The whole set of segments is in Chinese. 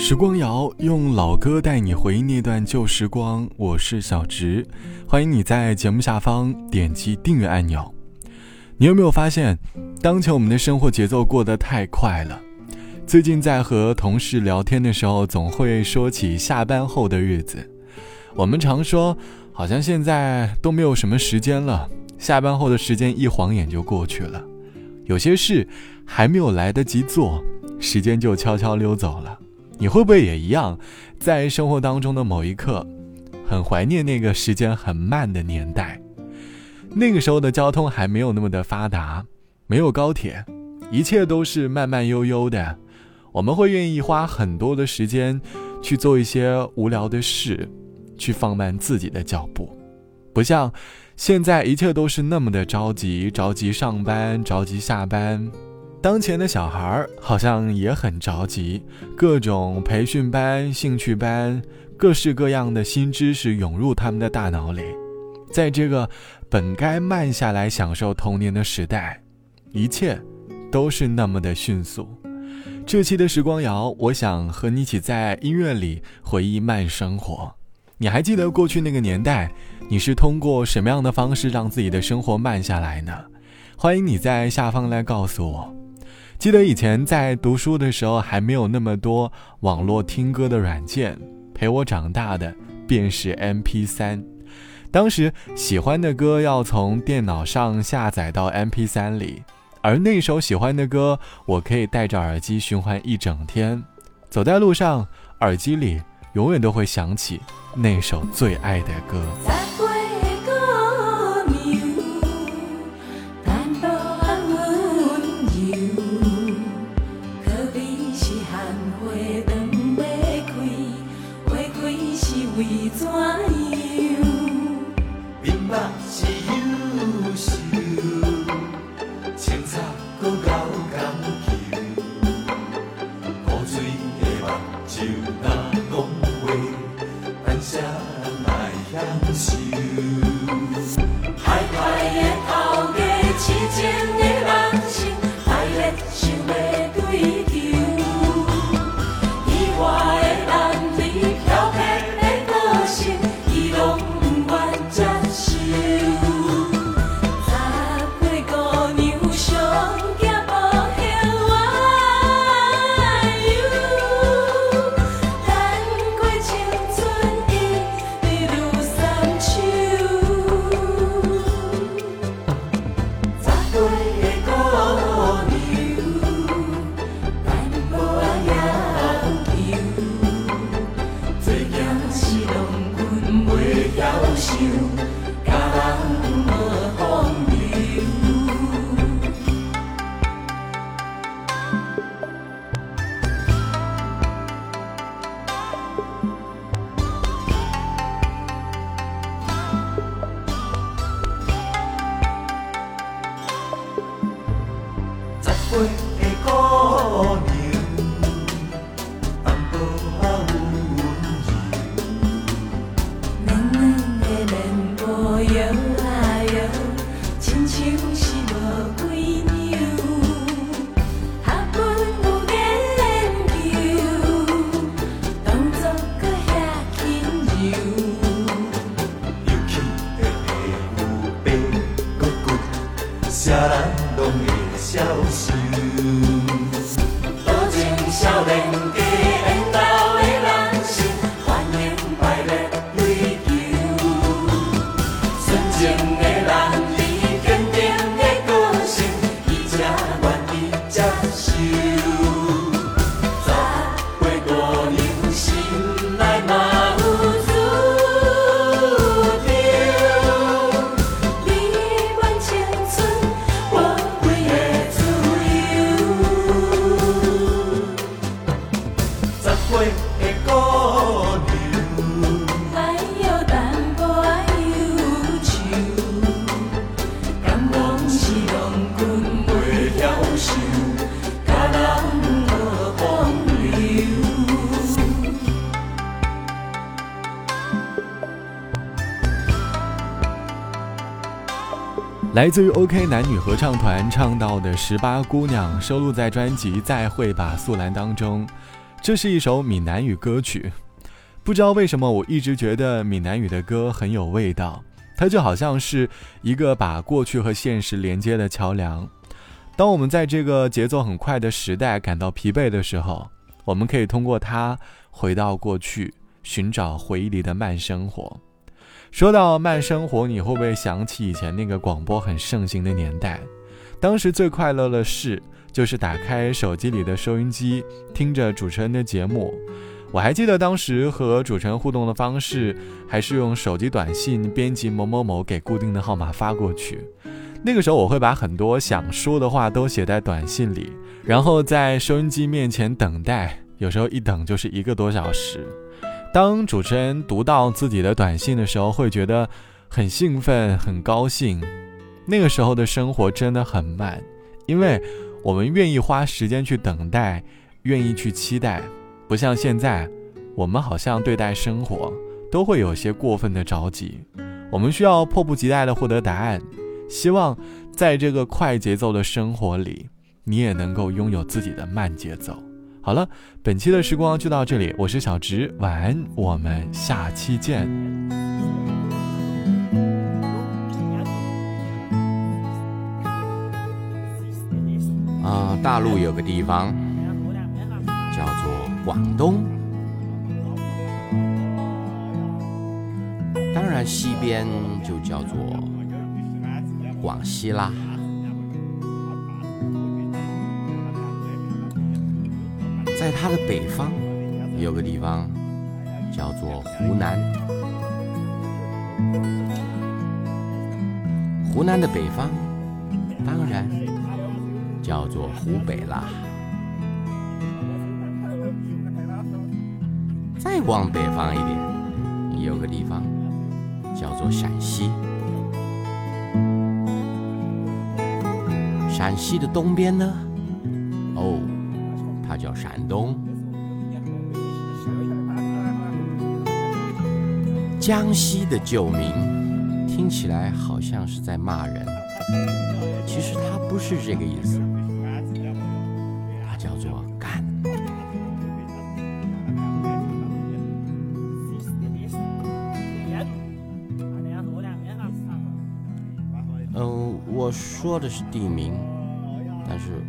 时光谣用老歌带你回忆那段旧时光，我是小植，欢迎你在节目下方点击订阅按钮。你有没有发现，当前我们的生活节奏过得太快了？最近在和同事聊天的时候，总会说起下班后的日子。我们常说，好像现在都没有什么时间了，下班后的时间一晃眼就过去了，有些事还没有来得及做，时间就悄悄溜走了。你会不会也一样，在生活当中的某一刻，很怀念那个时间很慢的年代？那个时候的交通还没有那么的发达，没有高铁，一切都是慢慢悠悠的。我们会愿意花很多的时间去做一些无聊的事，去放慢自己的脚步，不像现在一切都是那么的着急，着急上班，着急下班。当前的小孩儿好像也很着急，各种培训班、兴趣班，各式各样的新知识涌入他们的大脑里。在这个本该慢下来享受童年的时代，一切都是那么的迅速。这期的时光谣，我想和你一起在音乐里回忆慢生活。你还记得过去那个年代，你是通过什么样的方式让自己的生活慢下来呢？欢迎你在下方来告诉我。记得以前在读书的时候，还没有那么多网络听歌的软件，陪我长大的便是 MP3。当时喜欢的歌要从电脑上下载到 MP3 里，而那首喜欢的歌，我可以戴着耳机循环一整天。走在路上，耳机里永远都会响起那首最爱的歌。一转 do. 来自于 OK 男女合唱团唱到的《十八姑娘》收录在专辑《再会吧，素兰》当中。这是一首闽南语歌曲，不知道为什么我一直觉得闽南语的歌很有味道，它就好像是一个把过去和现实连接的桥梁。当我们在这个节奏很快的时代感到疲惫的时候，我们可以通过它回到过去，寻找回忆里的慢生活。说到慢生活，你会不会想起以前那个广播很盛行的年代？当时最快乐的事就是打开手机里的收音机，听着主持人的节目。我还记得当时和主持人互动的方式，还是用手机短信编辑某某某给固定的号码发过去。那个时候，我会把很多想说的话都写在短信里，然后在收音机面前等待，有时候一等就是一个多小时。当主持人读到自己的短信的时候，会觉得很兴奋、很高兴。那个时候的生活真的很慢，因为我们愿意花时间去等待，愿意去期待，不像现在，我们好像对待生活都会有些过分的着急。我们需要迫不及待的获得答案，希望在这个快节奏的生活里，你也能够拥有自己的慢节奏。好了，本期的时光就到这里，我是小直，晚安，我们下期见。啊，大陆有个地方叫做广东，当然西边就叫做广西啦。在它的北方，有个地方叫做湖南。湖南的北方，当然叫做湖北啦。往北方一点，有个地方叫做陕西。陕西的东边呢？哦。它叫山东，江西的旧名听起来好像是在骂人，其实它不是这个意思，嗯，我说的是地名，但是。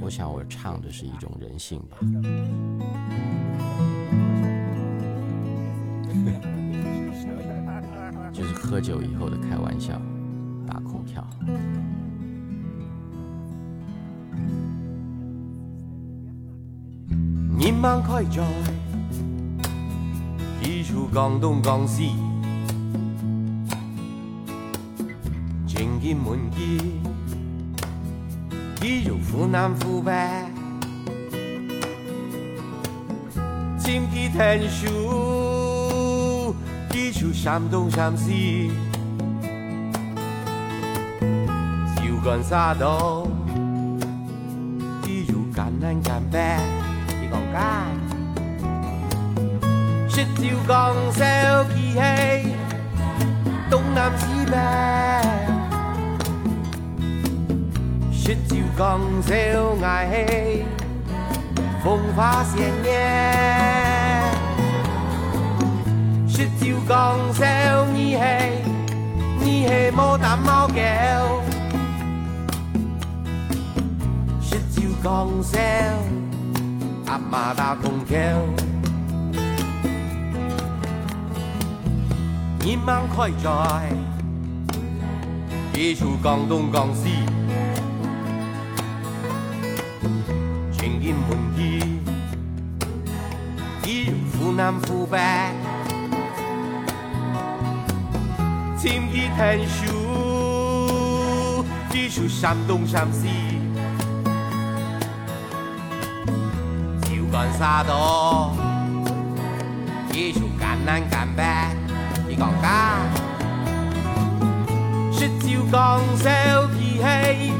我想，我唱的是一种人性吧。就是喝酒以后的开玩笑，打空调。年晚开在几处江东江西，情意满意。一如湖南湖北，天气天数，一如山东山西，酒干沙岛，一如赣南赣北，你讲解？十条江山气气，东南西北。十条江山爱气，风华鲜艳；十条江山儿戏，儿戏牡丹毛叫；十条江山阿妈打空调，年晚开在几处江东江西。门意，一如湖南湖北，天地天数，一如山东山西，酒干沙岛，一如赣南赣北，你讲假？十条江山气气，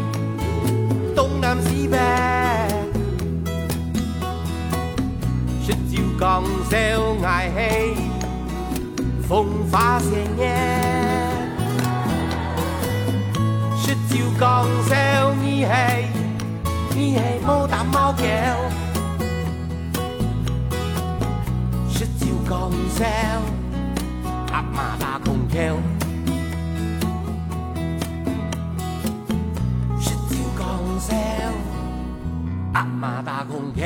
江小矮嘿，风华鲜艳。十九江小你嘿，你嘿没打猫叫。十九江小阿妈打空调。十阿妈打空调。